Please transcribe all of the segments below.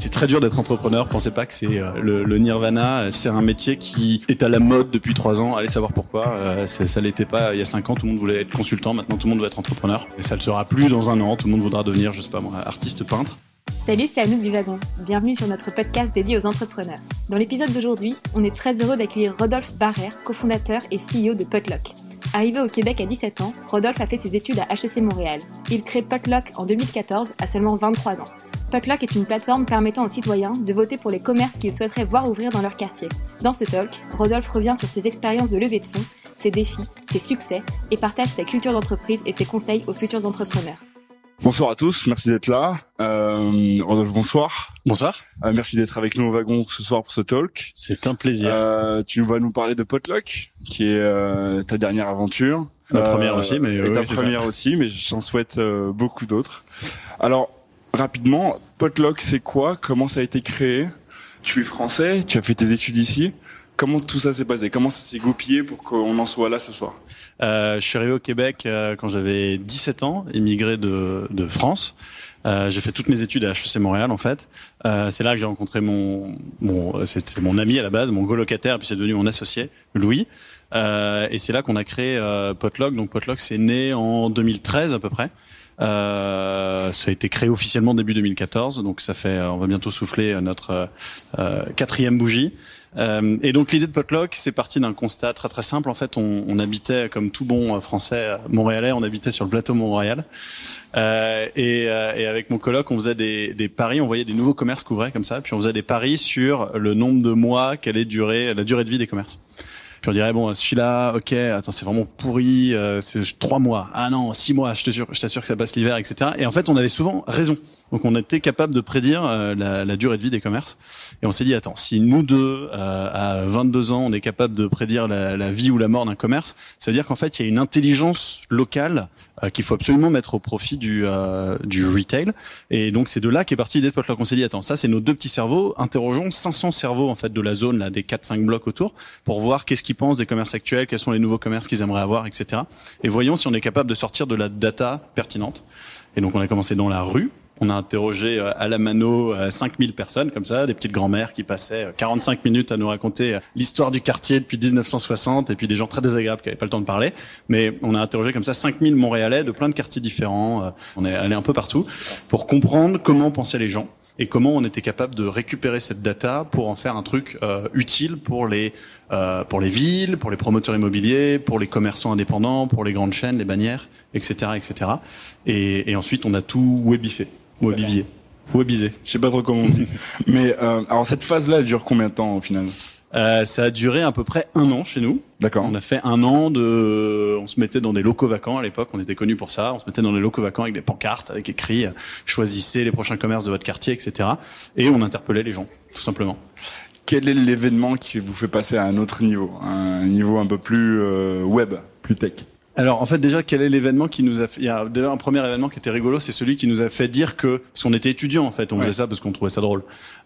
C'est très dur d'être entrepreneur. Pensez pas que c'est euh, le, nirvana. C'est un métier qui est à la mode depuis trois ans. Allez savoir pourquoi. Euh, ça l'était pas il y a cinq ans. Tout le monde voulait être consultant. Maintenant, tout le monde doit être entrepreneur. Et ça le sera plus dans un an. Tout le monde voudra devenir, je sais pas moi, artiste peintre. Salut, c'est Anouk du Wagon. Bienvenue sur notre podcast dédié aux entrepreneurs. Dans l'épisode d'aujourd'hui, on est très heureux d'accueillir Rodolphe Barrère, cofondateur et CEO de Potluck. Arrivé au Québec à 17 ans, Rodolphe a fait ses études à HEC Montréal. Il crée Potluck en 2014 à seulement 23 ans. Potluck est une plateforme permettant aux citoyens de voter pour les commerces qu'ils souhaiteraient voir ouvrir dans leur quartier. Dans ce talk, Rodolphe revient sur ses expériences de levée de fonds, ses défis, ses succès et partage sa culture d'entreprise et ses conseils aux futurs entrepreneurs. Bonsoir à tous, merci d'être là. Euh, Rodolphe, bonsoir. Bonsoir. Euh, merci d'être avec nous au wagon ce soir pour ce talk. C'est un plaisir. Euh, tu vas nous parler de Potluck, qui est euh, ta dernière aventure. Ma première aussi, mais et ta première ça. aussi, mais j'en souhaite euh, beaucoup d'autres. Alors, rapidement, Potluck, c'est quoi? Comment ça a été créé? Tu es français, tu as fait tes études ici. Comment tout ça s'est passé? Comment ça s'est goupillé pour qu'on en soit là ce soir? Euh, je suis arrivé au Québec euh, quand j'avais 17 ans, immigré de, de France. Euh, j'ai fait toutes mes études à HEC Montréal en fait. Euh, c'est là que j'ai rencontré mon, mon c'était mon ami à la base, mon colocataire, puis c'est devenu mon associé, Louis. Euh, et c'est là qu'on a créé euh, Potluck. Donc Potluck, c'est né en 2013 à peu près. Euh, ça a été créé officiellement début 2014, donc ça fait, on va bientôt souffler notre euh, quatrième bougie. Euh, et donc l'idée de Potluck, c'est parti d'un constat très très simple. En fait, on, on habitait comme tout bon euh, Français euh, montréalais, on habitait sur le plateau Mont-Royal. Euh, et, et avec mon coloc, on faisait des, des paris, on voyait des nouveaux commerces qu'ouvraient comme ça, puis on faisait des paris sur le nombre de mois, quelle est durer, la durée de vie des commerces. Puis on dirait bon, celui-là, ok, attends, c'est vraiment pourri, euh, c'est trois mois. Ah non, six mois, je te jure, je t'assure que ça passe l'hiver, etc. Et en fait, on avait souvent raison. Donc on était capable de prédire euh, la, la durée de vie des commerces. Et on s'est dit, attends, si nous deux, euh, à 22 ans, on est capable de prédire la, la vie ou la mort d'un commerce, ça veut dire qu'en fait, il y a une intelligence locale euh, qu'il faut absolument mettre au profit du, du retail. Et donc c'est de là qu'est partie l'idée de. On s'est dit, attends, ça c'est nos deux petits cerveaux, interrogeons 500 cerveaux en fait de la zone, là, des 4-5 blocs autour, pour voir qu'est-ce qu'ils pensent des commerces actuels, quels sont les nouveaux commerces qu'ils aimeraient avoir, etc. Et voyons si on est capable de sortir de la data pertinente. Et donc on a commencé dans la rue. On a interrogé euh, à la mano euh, 5000 personnes comme ça, des petites grand-mères qui passaient euh, 45 minutes à nous raconter euh, l'histoire du quartier depuis 1960 et puis des gens très désagréables qui n'avaient pas le temps de parler. Mais on a interrogé comme ça 5000 Montréalais de plein de quartiers différents. Euh, On est allé un peu partout pour comprendre comment pensaient les gens et comment on était capable de récupérer cette data pour en faire un truc euh, utile pour les euh, pour les villes, pour les promoteurs immobiliers, pour les commerçants indépendants, pour les grandes chaînes, les bannières, etc., etc. Et, et ensuite on a tout webifié, webivié, webisé. Je sais pas trop comment on dit. mais euh, alors cette phase-là elle dure combien de temps au final? Euh, ça a duré à peu près un an chez nous. D'accord. On a fait un an de, on se mettait dans des locaux vacants à l'époque, on était connus pour ça. On se mettait dans des locaux vacants avec des pancartes, avec écrit euh, choisissez les prochains commerces de votre quartier, etc. Et on interpellait les gens, tout simplement. Quel est l'événement qui vous fait passer à un autre niveau, un niveau un peu plus euh, web, plus tech? Alors en fait déjà quel est l'événement qui nous a fait il y a déjà un premier événement qui était rigolo c'est celui qui nous a fait dire que parce qu'on était étudiants en fait on Ouais. faisait ça parce qu'on trouvait ça drôle.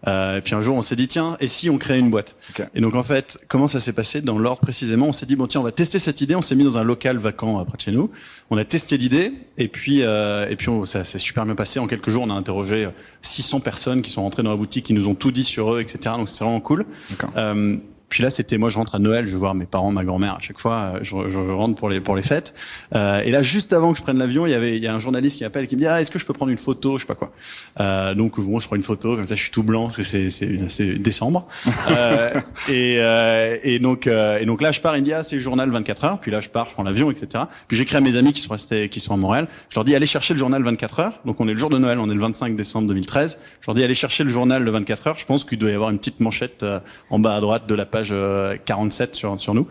Euh, et puis un jour on s'est dit tiens et si on créait une boîte? Et donc en fait comment ça s'est passé dans l'ordre précisément? On s'est dit bon tiens on va tester cette idée. On s'est mis dans un local vacant euh, près de chez nous. On a testé l'idée. Et puis euh, et puis on- ça s'est super bien passé. En quelques jours on a interrogé euh, 600 personnes qui sont rentrées dans la boutique qui nous ont tout dit sur eux etc donc c'est vraiment cool. D'accord. euh, puis là, c'était moi, je rentre à Noël, je vais voir mes parents, ma grand-mère à chaque fois, euh, je, je, rentre pour les pour les fêtes. Euh, et là, juste avant que je prenne l'avion, il y avait il y a un journaliste qui m'appelle qui me dit ah est-ce que je peux prendre une photo, je sais pas quoi. Euh, donc bon, je prends une photo comme ça, je suis tout blanc parce que c'est c'est décembre. euh, et euh, et donc euh, et donc là, je pars, il me dit ah c'est journal 24 heures. Puis là, je pars, je prends l'avion, etc. Puis j'écris à mes amis qui sont restés qui sont à Montréal. Je leur dis allez chercher le journal 24 heures. Donc on est le jour de Noël, on est le 25 décembre 2013. Je leur dis allez chercher le journal de 24 heures. Je pense qu'il doit y avoir une petite manchette en bas à droite de la page euh, 47 sur sur nous.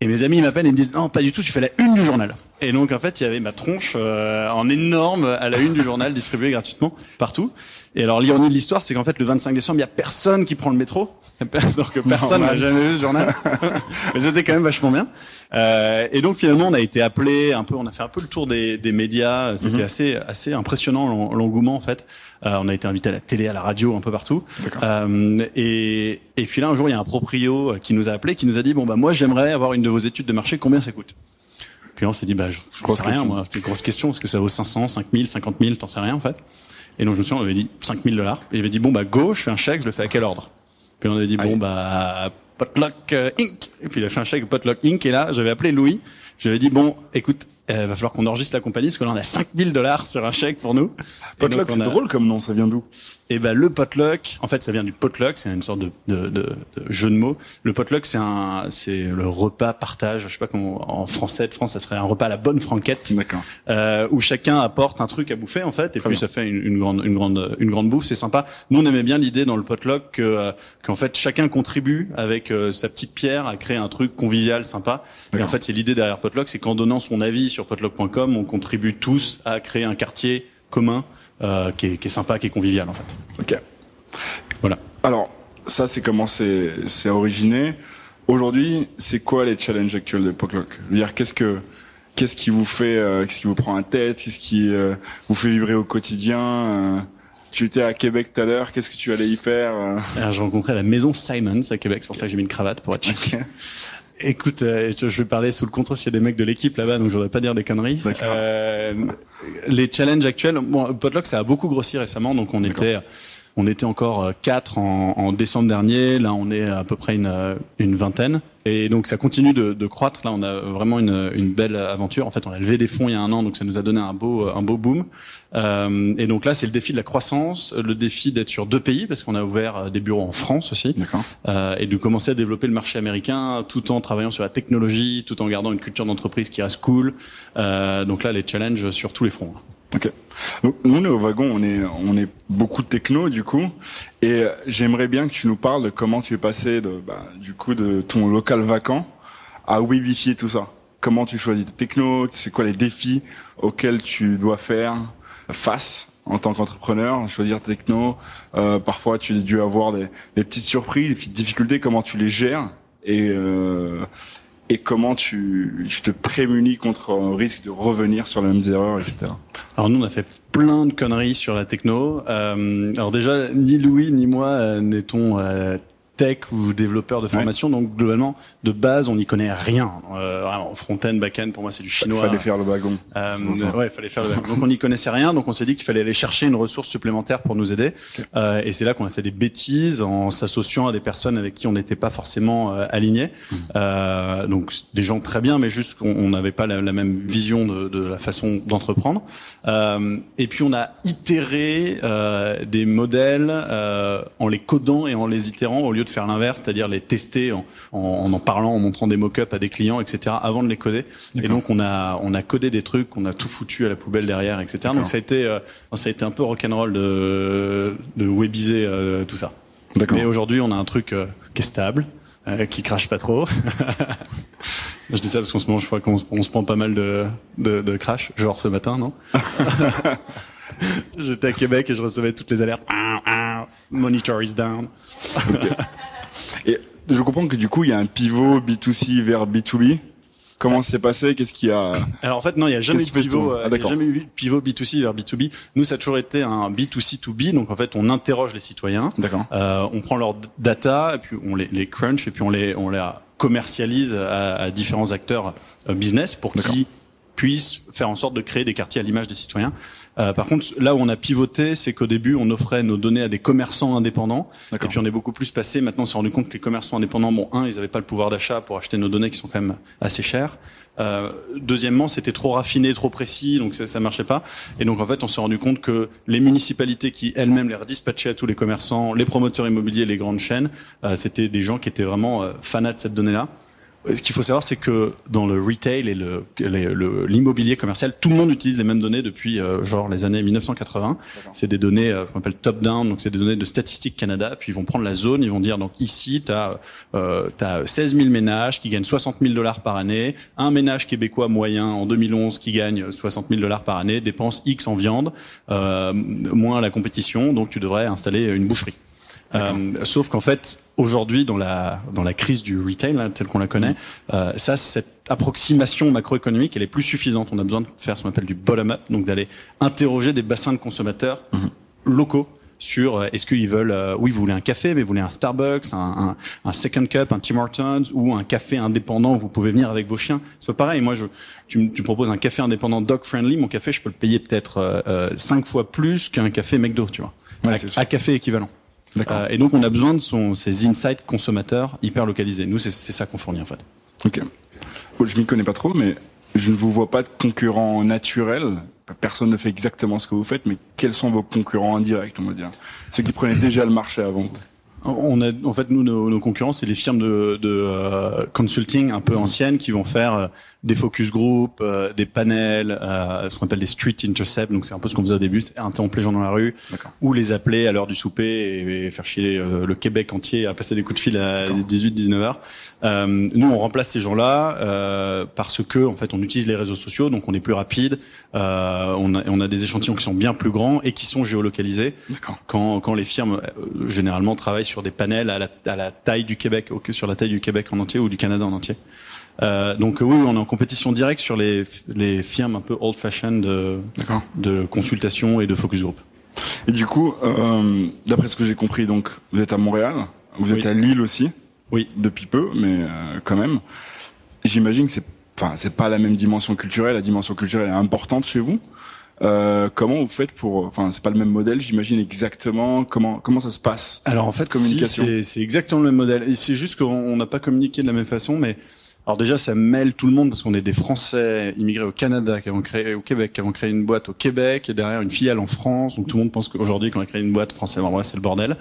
Et mes amis m'appellent et me disent non pas du tout, tu fais la une du journal. Et donc en fait il y avait ma tronche euh, en énorme à la une du journal distribuée gratuitement partout. Et alors l'ironie de l'histoire c'est qu'en fait le 25 décembre il y a personne qui prend le métro, alors que personne n'a jamais vu ce journal. Mais c'était quand même vachement bien. Euh, et donc finalement on a été appelé un peu, on a fait un peu le tour des, des médias. C'était assez assez impressionnant l'en- l'engouement en fait. Euh, on a été invité à la télé, à la radio, un peu partout. Euh, et, et puis là un jour il y a un proprio qui nous a appelé, qui nous a dit bon bah moi j'aimerais avoir une de vos études de marché, combien ça coûte? Puis on s'est dit bah je, je Grosse sais rien moi, c'est une grosse question, est-ce que ça vaut 500, 5000, 50 000, t'en sais rien en fait. Et donc je me souviens, on avait dit 5000 dollars. Et il avait dit bon bah go, je fais un chèque, je le fais à quel ordre? Puis on avait dit bon bah Potluck euh, Inc. Et puis il a fait un chèque Potluck Inc. Et là, j'avais appelé Louis. Je lui ai dit bon, écoute, il euh, va falloir qu'on enregistre la compagnie parce que là on a 5000 dollars sur un chèque pour nous. Potluck, c'est drôle comme nom, ça vient d'où? Et eh ben le potluck, en fait ça vient du potluck, c'est une sorte de, de, de, jeu de mots. Le potluck c'est un, c'est le repas partage, je sais pas comment en français de France ça serait un repas à la bonne franquette. D'accord. Euh, où chacun apporte un truc à bouffer en fait, et puis ça fait une, une, grande, une grande, une grande bouffe, c'est sympa. Nous on aimait bien l'idée dans le potluck que, euh, qu'en fait chacun contribue avec euh, sa petite pierre à créer un truc convivial, sympa. Et en fait c'est l'idée derrière potluck, c'est qu'en donnant son avis sur potluck.com on contribue tous à créer un quartier commun euh, qui, est, qui, est, sympa, qui est convivial en fait. Ok. Voilà. Alors ça c'est comment c'est originé. Aujourd'hui, c'est quoi les challenges actuels de Potluck dire qu'est-ce que qu'est-ce qui vous fait, euh, qu'est-ce qui vous prend en tête, qu'est-ce qui euh, vous fait vibrer au quotidien tu étais à Québec tout à l'heure, qu'est-ce que tu allais y faire Alors, J'ai rencontré la maison Simons à Québec, c'est pour ça que j'ai mis une cravate pour être chic. Écoute, euh, je vais parler sous le contrôle s'il y a des mecs de l'équipe là-bas, donc je voudrais pas dire des conneries. Euh, les challenges actuels, bon, Potluck ça a beaucoup grossi récemment, donc on était on était encore euh, quatre en, en, décembre dernier. Là, on est à peu près une, euh, une vingtaine. Et donc ça continue de, de, croître. Là, on a vraiment une, une, belle aventure. En fait, on a levé des fonds il y a un an, donc ça nous a donné un beau, un beau boom. Euh, et donc là, c'est le défi de la croissance, le défi d'être sur deux pays parce qu'on a ouvert euh, des bureaux en France aussi, euh, et de commencer à développer le marché américain tout en travaillant sur la technologie, tout en gardant une culture d'entreprise qui reste cool. Euh, donc là, les challenges sur tous les fronts. Ok. Donc, nous, au wagon, on est, on est beaucoup techno, du coup. Et j'aimerais bien que tu nous parles de comment tu es passé de, bah, du coup, de ton local vacant à webifier tout ça. Comment tu choisis tes techno? C'est quoi les défis auxquels tu dois faire face en tant qu'entrepreneur, choisir techno. Euh, parfois, tu as dû avoir des, des, petites surprises, des petites difficultés. Comment tu les gères et euh, et comment tu, tu te prémunis contre un risque de revenir sur les mêmes erreurs, etc. Alors nous, on a fait plein de conneries sur la techno. Euh, alors déjà, ni Louis ni moi euh, n'étons euh, tech ou développeur de formation. Donc globalement, de base, on n'y connaît rien. Euh, front-end, back-end, pour moi, c'est du chinois. Il fallait faire le wagon. Euh, ouais, fallait faire le wagon. Donc on n'y connaissait rien. Donc on s'est dit qu'il fallait aller chercher une ressource supplémentaire pour nous aider. Euh, et c'est là qu'on a fait des bêtises en s'associant à des personnes avec qui on n'était pas forcément euh, alignés. Mmh. Euh, donc des gens très bien, mais juste qu'on n'avait pas la, la, même vision de, de la façon d'entreprendre. Euh, et puis on a itéré euh, des modèles en les codant et en les itérant au lieu de faire l'inverse, c'est-à-dire les tester en, en, en, parlant, en montrant des mock-ups à des clients, etc. avant de les coder. Et donc on a on a codé des trucs, on a tout foutu à la poubelle derrière, etc. Donc ça a été euh, ça a été un peu rock'n'roll de de webiser euh, tout ça. Mais aujourd'hui on a un truc euh, qui est stable, qui crache pas trop. Je dis ça parce qu'en ce moment, je crois qu'on on se prend pas mal de, de, de crash, genre ce matin, non? J'étais à Québec et je recevais toutes les alertes. Monitor is down. Okay. Et je comprends que du coup, il y a un pivot B2C vers B2B. Comment s'est passé? Qu'est-ce qu'il y a Alors en fait non, il n'y a jamais eu de pivot, ah, il y a jamais eu pivot B2C vers B2B. Nous ça a toujours été un B2C to B, donc en fait on interroge les citoyens, euh, on prend leur data et puis on les, les crunch et puis on les on les commercialise à, à différents acteurs euh, business pour qu'ils puissent faire en sorte de créer des quartiers à l'image des citoyens. Euh, par contre, là où on a pivoté, c'est qu'au début, on offrait nos données à des commerçants indépendants. Et puis on est beaucoup plus passé. Maintenant, on s'est rendu compte que les commerçants indépendants, bon, un, ils n'avaient pas le pouvoir d'achat pour acheter nos données qui sont quand même assez chères. Euh, deuxièmement, c'était trop raffiné, trop précis, donc ça, ça marchait pas. Et donc en fait, on s'est rendu compte que les municipalités qui elles-mêmes les redispatchaient à tous les commerçants, les promoteurs immobiliers, les grandes chaînes, euh, c'était des gens qui étaient vraiment euh, fanats de cette donnée-là. Ce qu'il faut savoir, c'est que dans le retail et le, l'immobilier commercial, tout le monde utilise les mêmes données depuis euh, genre les années 1980. C'est des données euh, qu'on appelle top-down, donc c'est des données de Statistique Canada. Puis ils vont prendre la zone, ils vont dire donc ici, tu as, euh, as 16 000 ménages qui gagnent 60 000 dollars par année. Un ménage québécois moyen en 2011 qui gagne 60 000 dollars par année dépense X en viande, euh, moins la compétition, donc tu devrais installer une boucherie. Euh, sauf qu'en fait, aujourd'hui, dans la dans la crise du retail hein, telle qu'on la connaît, euh, ça, cette approximation macroéconomique, elle est plus suffisante. On a besoin de faire ce qu'on appelle du bottom-up, donc d'aller interroger des bassins de consommateurs mmh. locaux sur euh, est-ce qu'ils veulent, euh, oui, vous voulez un café, mais vous voulez un Starbucks, un, un, un, Second Cup, un Tim Hortons ou un café indépendant où vous pouvez venir avec vos chiens. C'est pas pareil. Moi, je, tu, tu proposes un café indépendant dog friendly, mon café, je peux le payer peut-être euh, cinq fois plus qu'un café McDo, tu vois, Ouais, à café équivalent. Euh, et donc, on a besoin de son, ces insights consommateurs hyper localisés. Nous, c'est c'est ça qu'on fournit en fait. Ok. Bon, je m'y connais pas trop, mais je ne vous vois pas de concurrents naturels. Personne ne fait exactement ce que vous faites, mais quels sont vos concurrents indirects, on va dire? Ceux qui prenaient déjà le marché avant. On a, en fait, nous, nos, nos concurrents, c'est les firmes de, de euh, consulting un peu anciennes qui vont faire euh, des focus group, euh, des panels, euh, ce qu'on appelle des street intercepts. Donc, c'est un peu ce qu'on faisait au début, interrompre les gens dans la rue, ou les appeler à l'heure du souper et, et faire chier euh, le Québec entier à passer des coups de fil à 18-19 heures. Euh, nous, on remplace ces gens-là euh, parce que, en fait, on utilise les réseaux sociaux, donc on est plus rapide. Euh, on, a, on a des échantillons qui sont bien plus grands et qui sont géolocalisés quand, quand les firmes généralement travaillent sur des panels à la, à la taille du Québec, sur la taille du Québec en entier ou du Canada en entier. Euh, donc oui, on est en compétition directe sur les, les firmes un peu old-fashioned de, consultation et de focus group. Et du coup, euh, d'après ce que j'ai compris, donc vous êtes à Montréal, vous êtes à Lille aussi, Oui. depuis peu, mais euh, quand même. J'imagine que c'est, enfin, c'est pas la même dimension culturelle. La dimension culturelle est importante chez vous. Euh, comment vous faites pour, enfin, c'est pas le même modèle. J'imagine exactement comment comment ça se passe. Alors en fait, communication. si, c'est- exactement le même modèle. Et c'est juste qu'on on n'a pas communiqué de la même façon, mais alors déjà, ça mêle tout le monde parce qu'on est des Français immigrés au Canada qui avons créé au Québec, qui avons créé une boîte au Québec et derrière une filiale en France. Donc tout le monde pense qu'aujourd'hui, qu'on a créé une boîte française, vrai, c'est le bordel.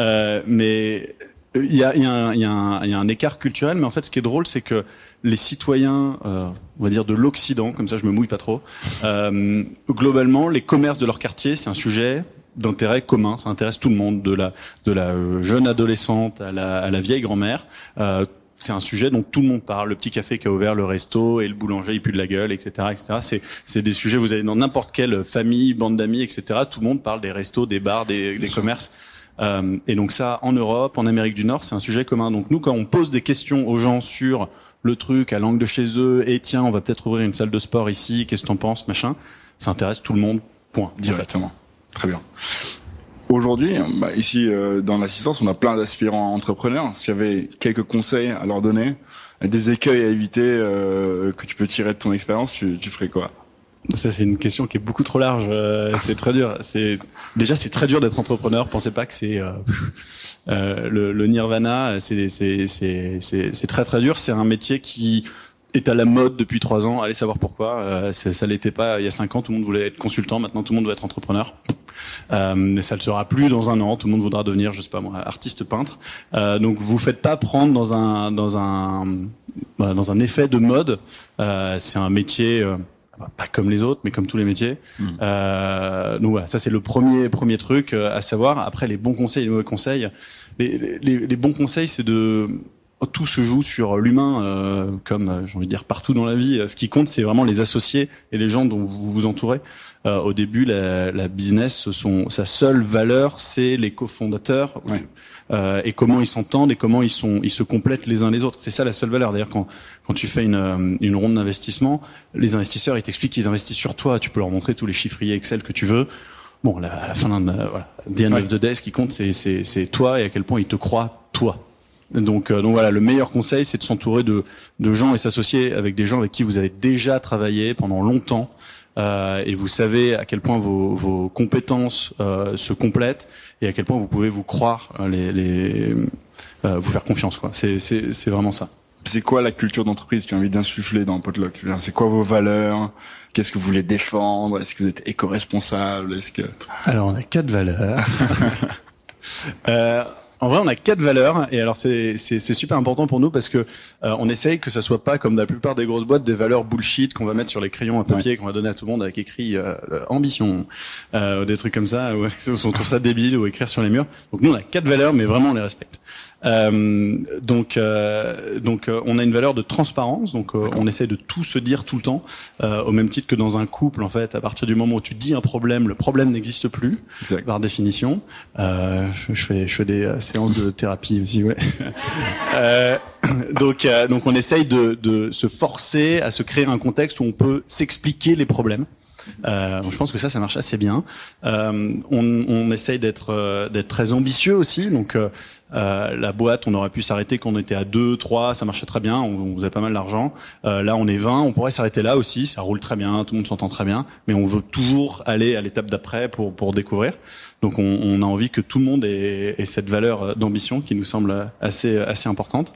Euh, mais il y a, y, a y, a y a un écart culturel, mais en fait, ce qui est drôle, c'est que les citoyens, euh, on va dire de l'Occident, comme ça, je me mouille pas trop. Euh, globalement, les commerces de leur quartier, c'est un sujet d'intérêt commun. Ça intéresse tout le monde, de la de la jeune adolescente à la, à la vieille grand-mère. Euh, c'est un sujet dont tout le monde parle. Le petit café qui a ouvert le resto et le boulanger il pue de la gueule, etc., etc. C'est c'est des sujets. Vous allez dans n'importe quelle famille, bande d'amis, etc. Tout le monde parle des restos, des bars, des, des commerces. Euh, et donc ça, en Europe, en Amérique du Nord, c'est un sujet commun. Donc nous, quand on pose des questions aux gens sur le truc à l'angle de chez eux, et tiens, on va peut-être ouvrir une salle de sport ici, qu'est-ce que t'en penses, machin, ça intéresse tout le monde. Point. Directement. Très bien. Aujourd'hui, bah, ici euh, dans l'assistance, on a plein d'aspirants entrepreneurs. Si tu avais quelques conseils à leur donner, des écueils à éviter euh, que tu peux tirer de ton expérience, tu, tu ferais quoi? Ça, c'est une question qui est beaucoup trop large. euh, c'est très dur. C'est déjà, c'est très dur d'être entrepreneur. Pensez pas que c'est euh, euh, le, le nirvana. C'est c'est très très dur. C'est un métier qui est à la mode depuis trois ans. Allez savoir pourquoi. Euh, ça l'était pas il y a cinq ans. Tout le monde voulait être consultant. Maintenant, tout le monde veut être entrepreneur. Euh, mais ça le sera plus dans un an. Tout le monde voudra devenir, je sais pas moi, artiste peintre. Euh, donc, vous faites pas prendre dans un dans un voilà, dans un effet de mode. Euh, c'est un métier. Euh, pas comme les autres, mais comme tous les métiers. Mm. Euh, donc voilà, ça c'est le premier premier truc euh, à savoir. Après les bons conseils, et les mauvais conseils. Les, les, les bons conseils, c'est de tout se joue sur l'humain, euh, comme euh, j'ai envie de dire partout dans la vie. Ce qui compte, c'est vraiment les associés et les gens dont vous vous entourez. Euh, au début, la, la business, ce sont, sa seule valeur, c'est les cofondateurs Ouais. Euh, et comment ils s'entendent et comment ils sont, ils se complètent les uns les autres. C'est ça la seule valeur. D'ailleurs, quand quand tu fais une euh, une ronde d'investissement, les investisseurs ils t'expliquent qu'ils investissent sur toi. Tu peux leur montrer tous les chiffriers Excel que tu veux. Bon, la- à la fin d'un euh, voilà, the end Ouais. of the day, ce qui compte, c'est c'est c'est toi et à quel point ils te croient toi. Donc, euh, donc voilà, le meilleur conseil, c'est de s'entourer de, de gens et s'associer avec des gens avec qui vous avez déjà travaillé pendant longtemps euh, et vous savez à quel point vos, vos compétences euh, se complètent et à quel point vous pouvez vous croire, euh, les, les, euh, vous faire confiance. quoi. C'est c'est- c'est vraiment ça. C'est quoi la culture d'entreprise que tu as envie d'insuffler dans Potluck C'est quoi vos valeurs? Qu'est-ce que vous voulez défendre? Est-ce que vous êtes éco-responsable? Est-ce que Alors, on a quatre valeurs. euh, en vrai, on a quatre valeurs, et alors c'est super important pour nous parce que euh, on essaye que ça soit pas comme la plupart des grosses boîtes des valeurs bullshit qu'on va mettre sur les crayons à papier qu'on va donner à tout le monde avec écrit euh, euh, ambition, euh, ou des trucs comme ça. Ouais, on trouve ça débile ou écrire sur les murs. Donc nous, on a quatre valeurs, mais vraiment on les respecte. Euh, donc, euh, donc euh, on a une valeur de transparence. Donc, euh, on essaie de tout se dire tout le temps, euh, au même titre que dans un couple. En fait, à partir du moment où tu dis un problème, le problème n'existe plus exact par définition. Euh, je, fais, je fais des séances de thérapie aussi, ouais. euh, donc, euh, donc on essaye de, de se forcer à se créer un contexte où on peut s'expliquer les problèmes. Euh, je pense que ça, ça marche assez bien. Euh, on, on essaye d'être euh, d'être très ambitieux aussi. Donc euh, euh, la boîte, on aurait pu s'arrêter quand on était à 2, 3, ça marchait très bien, on, faisait pas mal d'argent. là, on est 20, on pourrait s'arrêter là aussi, ça roule très bien, tout le monde s'entend très bien, mais on veut toujours aller à l'étape d'après pour pour découvrir. Donc on, on, a envie que tout le monde ait, ait cette valeur d'ambition qui nous semble assez assez importante.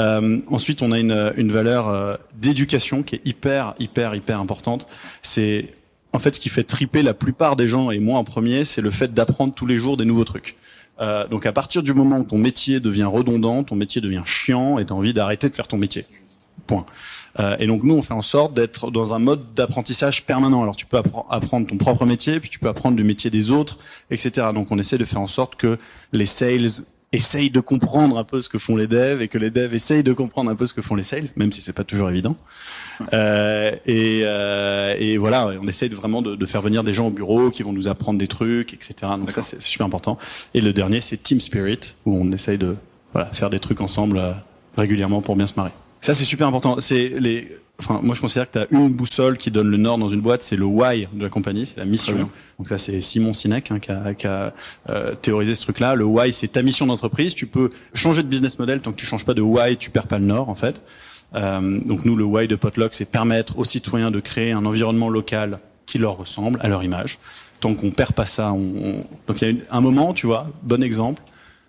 Euh, ensuite, on a une, une valeur d'éducation qui est hyper, hyper, hyper importante. C'est en fait ce qui fait triper la plupart des gens et moi en premier, c'est le fait d'apprendre tous les jours des nouveaux trucs. Euh, donc à partir du moment où ton métier devient redondant, ton métier devient chiant et tu as envie d'arrêter de faire ton métier. Point. Euh, et donc nous, on fait en sorte d'être dans un mode d'apprentissage permanent. Alors tu peux apprendre ton propre métier, puis tu peux apprendre le métier des autres, etc. Donc on essaie de faire en sorte que les sales essaye de comprendre un peu ce que font les devs et que les devs essayent de comprendre un peu ce que font les sales, même si c'est pas toujours évident. Euh, et, euh, et, voilà, on essaye vraiment de, de, faire venir des gens au bureau qui vont nous apprendre des trucs, etc. Donc ça, c'est super important. Et le dernier, c'est Team Spirit, où on essaye de voilà, faire des trucs ensemble euh, régulièrement pour bien se marrer. Ça, c'est super important. C'est les Enfin, moi, je considère que tu as une boussole qui donne le nord dans une boîte, c'est le why de la compagnie, c'est la mission. Donc ça, c'est Simon Sinek hein, qui a, qui a euh, théorisé ce truc-là. Le why, c'est ta mission d'entreprise. Tu peux changer de business model tant que tu changes pas de why, tu perds pas le nord en fait. Euh, donc nous, le why de Potluck, c'est permettre aux citoyens de créer un environnement local qui leur ressemble, à leur image. Tant qu'on perd pas ça, on... donc il y a un moment, tu vois, bon exemple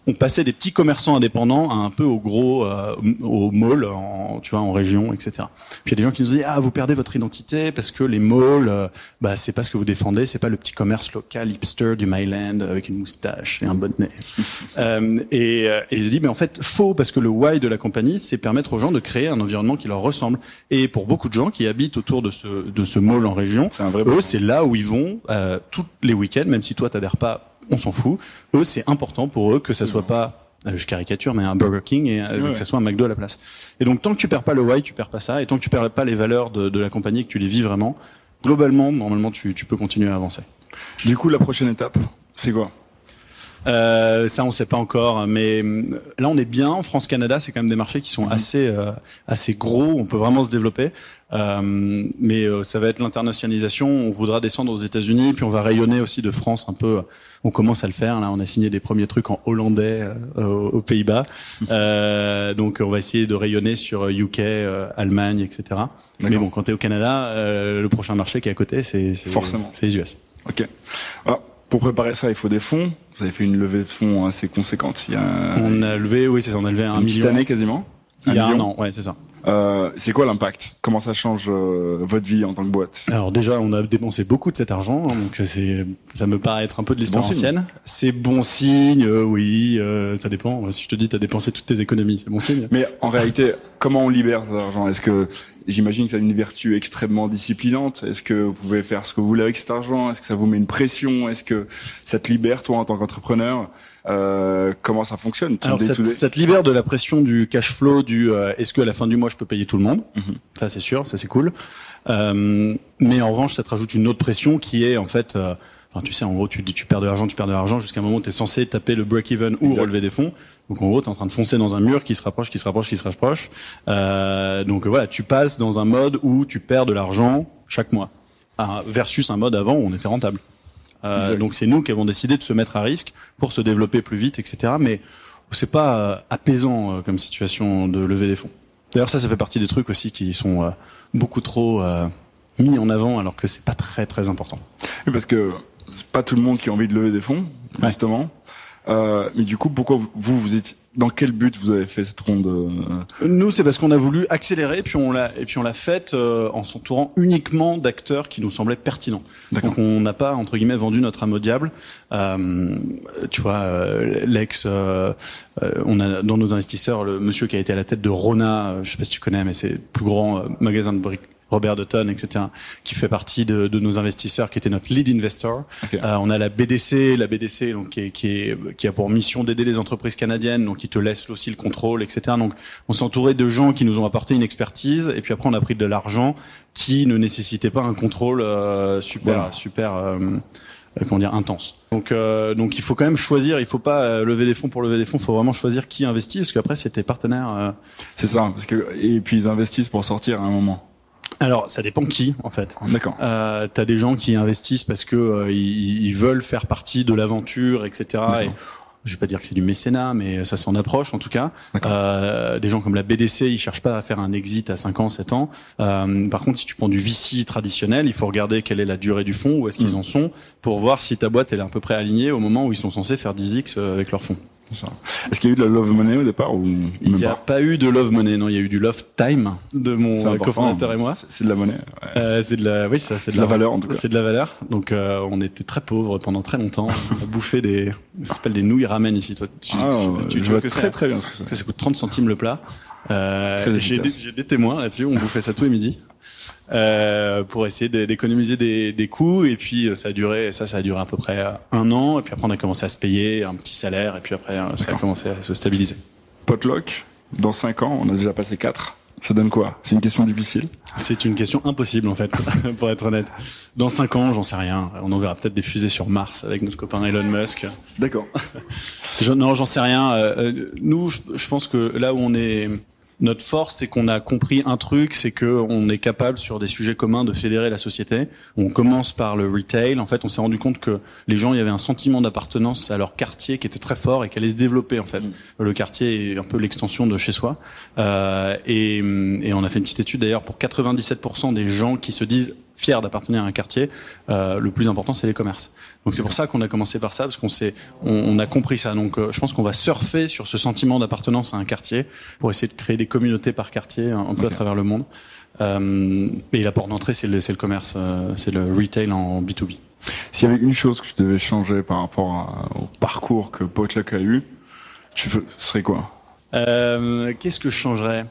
on passait des petits commerçants indépendants à un peu au gros, euh, au mall, en, tu vois, en région, etc. Puis il y a des gens qui nous disent ah vous perdez votre identité parce que les malls, euh, bah c'est pas ce que vous défendez, c'est pas le petit commerce local hipster du Myland avec une moustache et un bonnet. euh, et, euh, et je dis mais en fait faux parce que le why de la compagnie c'est permettre aux gens de créer un environnement qui leur ressemble. Et pour beaucoup de gens qui habitent autour de ce de ce mall en région, eux c'est là où ils vont euh, tous les week-ends, même si toi t'adhères pas on s'en fout. Eux, c'est important pour eux que ça soit pas, euh, je caricature, mais un Burger King et euh, que ça soit un McDo à la place. Et donc, tant que tu perds pas le why, tu perds pas ça. Et tant que tu perds pas les valeurs de, de la compagnie, que tu les vis vraiment, globalement, normalement, tu, tu peux continuer à avancer. Du coup, la prochaine étape, c'est quoi? Euh, ça, on sait pas encore, mais là, on est bien. En France-Canada, c'est quand même des marchés qui sont mhm. assez euh, assez gros. On peut vraiment se développer. Euh, mais euh, ça va être l'internationalisation. On voudra descendre aux États-Unis, puis on va rayonner aussi de France un peu. On commence à le faire. Là, on a signé des premiers trucs en hollandais euh, aux Pays-Bas. donc, on va essayer de rayonner sur UK, Allemagne, etc. Mais bon, quand tu es au Canada, le prochain marché qui est à côté, c'est forcément c'est les US. Ok. Alors, pour préparer ça, il faut des fonds. Vous avez fait une levée de fonds assez conséquente. Il y a... On a levé, oui, c'est ça, on a levé un une million. Petite année quasiment. Il y a un an, ouais, c'est ça. Euh, c'est quoi l'impact? Comment ça change euh, votre vie en tant que boîte? Alors déjà, on a dépensé beaucoup de cet argent, hein, donc c'est, ça me paraît être un peu de l'histoire bon ancienne. C'est bon signe, euh, oui, ça dépend. Si je te dis, t'as dépensé toutes tes économies, c'est bon signe. Mais en réalité, comment on libère cet argent? Est-ce que J'imagine que ça a une vertu extrêmement disciplinante. Est-ce que vous pouvez faire ce que vous voulez avec cet argent? Est-ce que ça vous met une pression? Est-ce que ça te libère, toi, en tant qu'entrepreneur? Euh, Comment ça fonctionne? Alors, ça, ça, te libère de la pression du cash flow, du euh, est-ce que à la fin du mois, je peux payer tout le monde? Mm -hmm. Ça, c'est sûr, ça, c'est cool. Euh, mais en revanche, ça te rajoute une autre pression qui est, en fait... Euh, Enfin, tu sais, en gros, tu, tu perds de l'argent, tu perds de l'argent jusqu'à un moment où tu es censé taper le break-even ou relever des fonds. Donc en gros, tu es en train de foncer dans un mur qui se rapproche, qui se rapproche, qui se rapproche. Euh, donc voilà, tu passes dans un mode où tu perds de l'argent chaque mois, versus un mode avant où on était rentable. Euh, donc c'est nous qui avons décidé de se mettre à risque pour se développer plus vite, etc. Mais c'est pas euh, apaisant euh, comme situation de lever des fonds. D'ailleurs, ça, ça fait partie des trucs aussi qui sont euh, beaucoup trop mis en avant alors que c'est pas très très important. Oui, parce que c'est pas tout le monde qui a envie de lever des fonds, justement. Euh, mais du coup, pourquoi vous, vous êtes dans quel but vous avez fait cette ronde euh? Nous, c'est parce qu'on a voulu accélérer, puis on l'a et puis on l'a faite euh, en s'entourant uniquement d'acteurs qui nous semblaient pertinents. Donc on n'a pas entre guillemets vendu notre âme au diable. Euh, tu vois, euh, l'ex, on a dans nos investisseurs le monsieur qui a été à la tête de Rona, je sais pas si tu connais, mais c'est le plus grand magasin de briques Robert Dutton, etc., qui fait partie de, de, nos investisseurs, qui était notre lead investor. Okay. Euh, on a la BDC, la BDC donc qui, est, qui, est, qui a pour mission d'aider les entreprises canadiennes, donc qui te laisse aussi le contrôle, etc. Donc on s'est entouré de gens qui nous ont apporté une expertise, et puis après on a pris de l'argent qui ne nécessitait pas un contrôle euh, super, super. Euh, comment dire intense. Donc euh, donc il faut quand même choisir, il faut pas euh, lever des fonds pour lever des fonds, il faut vraiment choisir qui investit parce qu'après c'est tes partenaires. Euh... C'est ça parce que et puis ils investissent pour sortir à un moment. Alors, ça dépend qui, en fait. D'accord. Euh, T'as des gens qui investissent parce que euh, ils, ils veulent faire partie de l'aventure, etc. Et je vais pas dire que c'est du mécénat, mais ça s'en approche en tout cas. D'accord. Euh, des gens comme la BDC, ils cherchent pas à faire un exit à 5 ans, 7 ans. Euh, par contre, si tu prends du VC traditionnel, il faut regarder quelle est la durée du fonds, où est-ce qu'ils Mm. en sont, pour voir si ta boîte elle est à peu près alignée au moment où ils sont censés faire 10x euh, avec leur fonds. Est-ce qu'il y a eu de la love money au départ ou Il n'y a pas eu de love money, non, il y a eu du love time de mon cofondateur et moi. C'est de la monnaie. ouais. Euh, c'est de la, oui, ça, c'est de la valeur en tout cas. C'est de la valeur. Donc, euh, on était très pauvres pendant très longtemps. on a bouffé des, ça s'appelle des nouilles ramen ici. Toi, tu, Ah, tu- tu- vois vois très très bien ce que c'est. Ça, ça coûte 30 centimes le plat. Euh, j'ai, des, des témoins là-dessus. On bouffait ça tous les midis. Euh, pour essayer d'é- d'économiser des, des coûts et puis euh, ça a duré ça ça a duré à peu près euh, un an et puis après on a commencé à se payer un petit salaire et puis après euh, ça a commencé à se stabiliser Potluck, dans 5 ans, on a déjà passé 4. Ça donne quoi? C'est une question difficile. C'est une question impossible en fait, pour être honnête. Dans cinq ans, j'en sais rien. On enverra peut-être des fusées sur Mars avec notre copain Elon Musk. D'accord. Je, non, j'en sais rien. Nous, je pense que là où on est, notre force, c'est qu'on a compris un truc, c'est que on est capable sur des sujets communs de fédérer la société. On commence par le retail. En fait, on s'est rendu compte que les gens, il y avait un sentiment d'appartenance à leur quartier qui était très fort et qui allait se développer. En fait, Mm. le quartier est un peu l'extension de chez soi. Euh, et, et on a fait une petite étude d'ailleurs pour 97% des gens qui se disent fiers d'appartenir à un quartier. Euh, le plus important, c'est les commerces. Donc c'est pour ça qu'on a commencé par ça parce qu'on s'est, on, on a compris ça. Donc euh, je pense qu'on va surfer sur ce sentiment d'appartenance à un quartier pour essayer de créer des communautés par quartier un, un peu à travers le monde. Euh, et la porte d'entrée, c'est le, le commerce, euh, c'est le retail en B2B. S'il y avait une chose que tu devais changer par rapport à- au parcours que Potluck a eu, tu veux- ce serait quoi? Euh, Qu'est-ce que je changerais?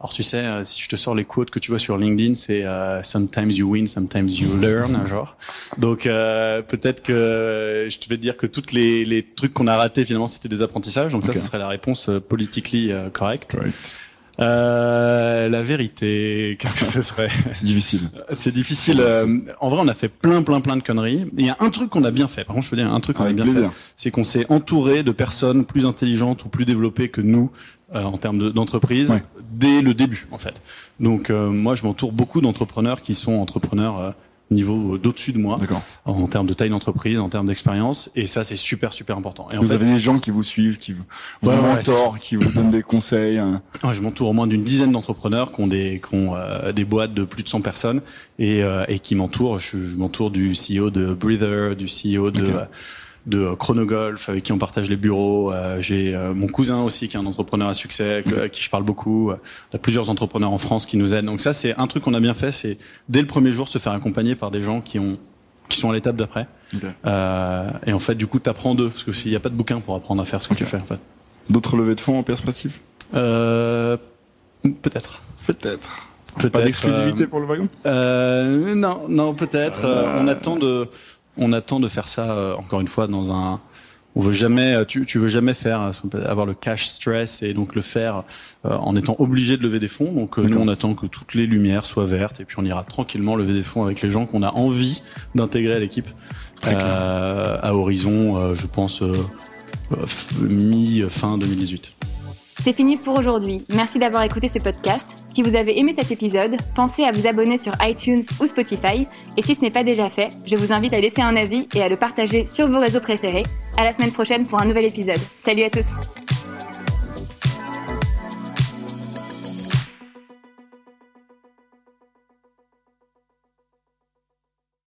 Alors tu sais, euh, si je te sors les quotes que tu vois sur LinkedIn, c'est euh, sometimes you win, sometimes you learn, genre. Donc euh, peut-être que je te vais te dire que toutes les, les trucs qu'on a ratés finalement c'était des apprentissages. Donc ça, ce serait la réponse euh, politically euh, correcte. Right. Euh, la vérité, qu'est-ce que ce serait? C'est difficile. C'est difficile. euh, en vrai, on a fait plein, plein, plein de conneries. Il y a un truc qu'on a bien fait. Par contre, je veux dire un truc qu'on a bien plaisir. fait, c'est qu'on s'est entouré de personnes plus intelligentes ou plus développées que nous euh, en termes de- d'entreprise Ouais. dès le début, en fait. Donc, euh, moi, je m'entoure beaucoup d'entrepreneurs qui sont entrepreneurs euh, niveau d'au-dessus de moi en termes de taille d'entreprise, en termes d'expérience, et ça, c'est super, super important. Et en Vous fait, avez des gens qui vous suivent, qui vous, vous Ouais, ouais, c'est mentorent, qui vous donnent des conseils. hein. Ah, Je m'entoure au moins d'une dizaine d'entrepreneurs qui ont des qui ont euh, des boîtes de plus de 100 personnes et, euh, et qui m'entourent. Je, je m'entoure du CEO de Breather, du CEO de. De Chronogolf avec qui on partage les bureaux. Euh, J'ai euh, mon cousin aussi qui est un entrepreneur à succès avec qui je parle beaucoup. Il y a plusieurs entrepreneurs en France qui nous aident. Donc ça c'est un truc qu'on a bien fait, c'est dès le premier jour se faire accompagner par des gens qui ont qui sont à l'étape d'après. Euh, et en fait du coup t'apprends d'eux parce que s'il n'y a pas de bouquin pour apprendre à faire ce que tu fais en fait. D'autres levées de fonds en perspective? Euh, peut-être. Peut-être. Peut-être. Pas d'exclusivité euh, pour le wagon? euh, non, non, peut-être. On attend de, on attend de faire ça euh, encore une fois dans un. On veut jamais, euh, tu, tu veux jamais faire euh, avoir le cash stress et donc le faire euh, en étant obligé de lever des fonds. Donc euh, nous, on attend que toutes les lumières soient vertes et puis on ira tranquillement lever des fonds avec les gens qu'on a envie d'intégrer à l'équipe. Euh, à horizon, je pense mi fin 2018. C'est fini pour aujourd'hui. Merci d'avoir écouté ce podcast. Si vous avez aimé cet épisode, pensez à vous abonner sur iTunes ou Spotify. Et si ce n'est pas déjà fait, je vous invite à laisser un avis et à le partager sur vos réseaux préférés. À la semaine prochaine pour un nouvel épisode. Salut à tous!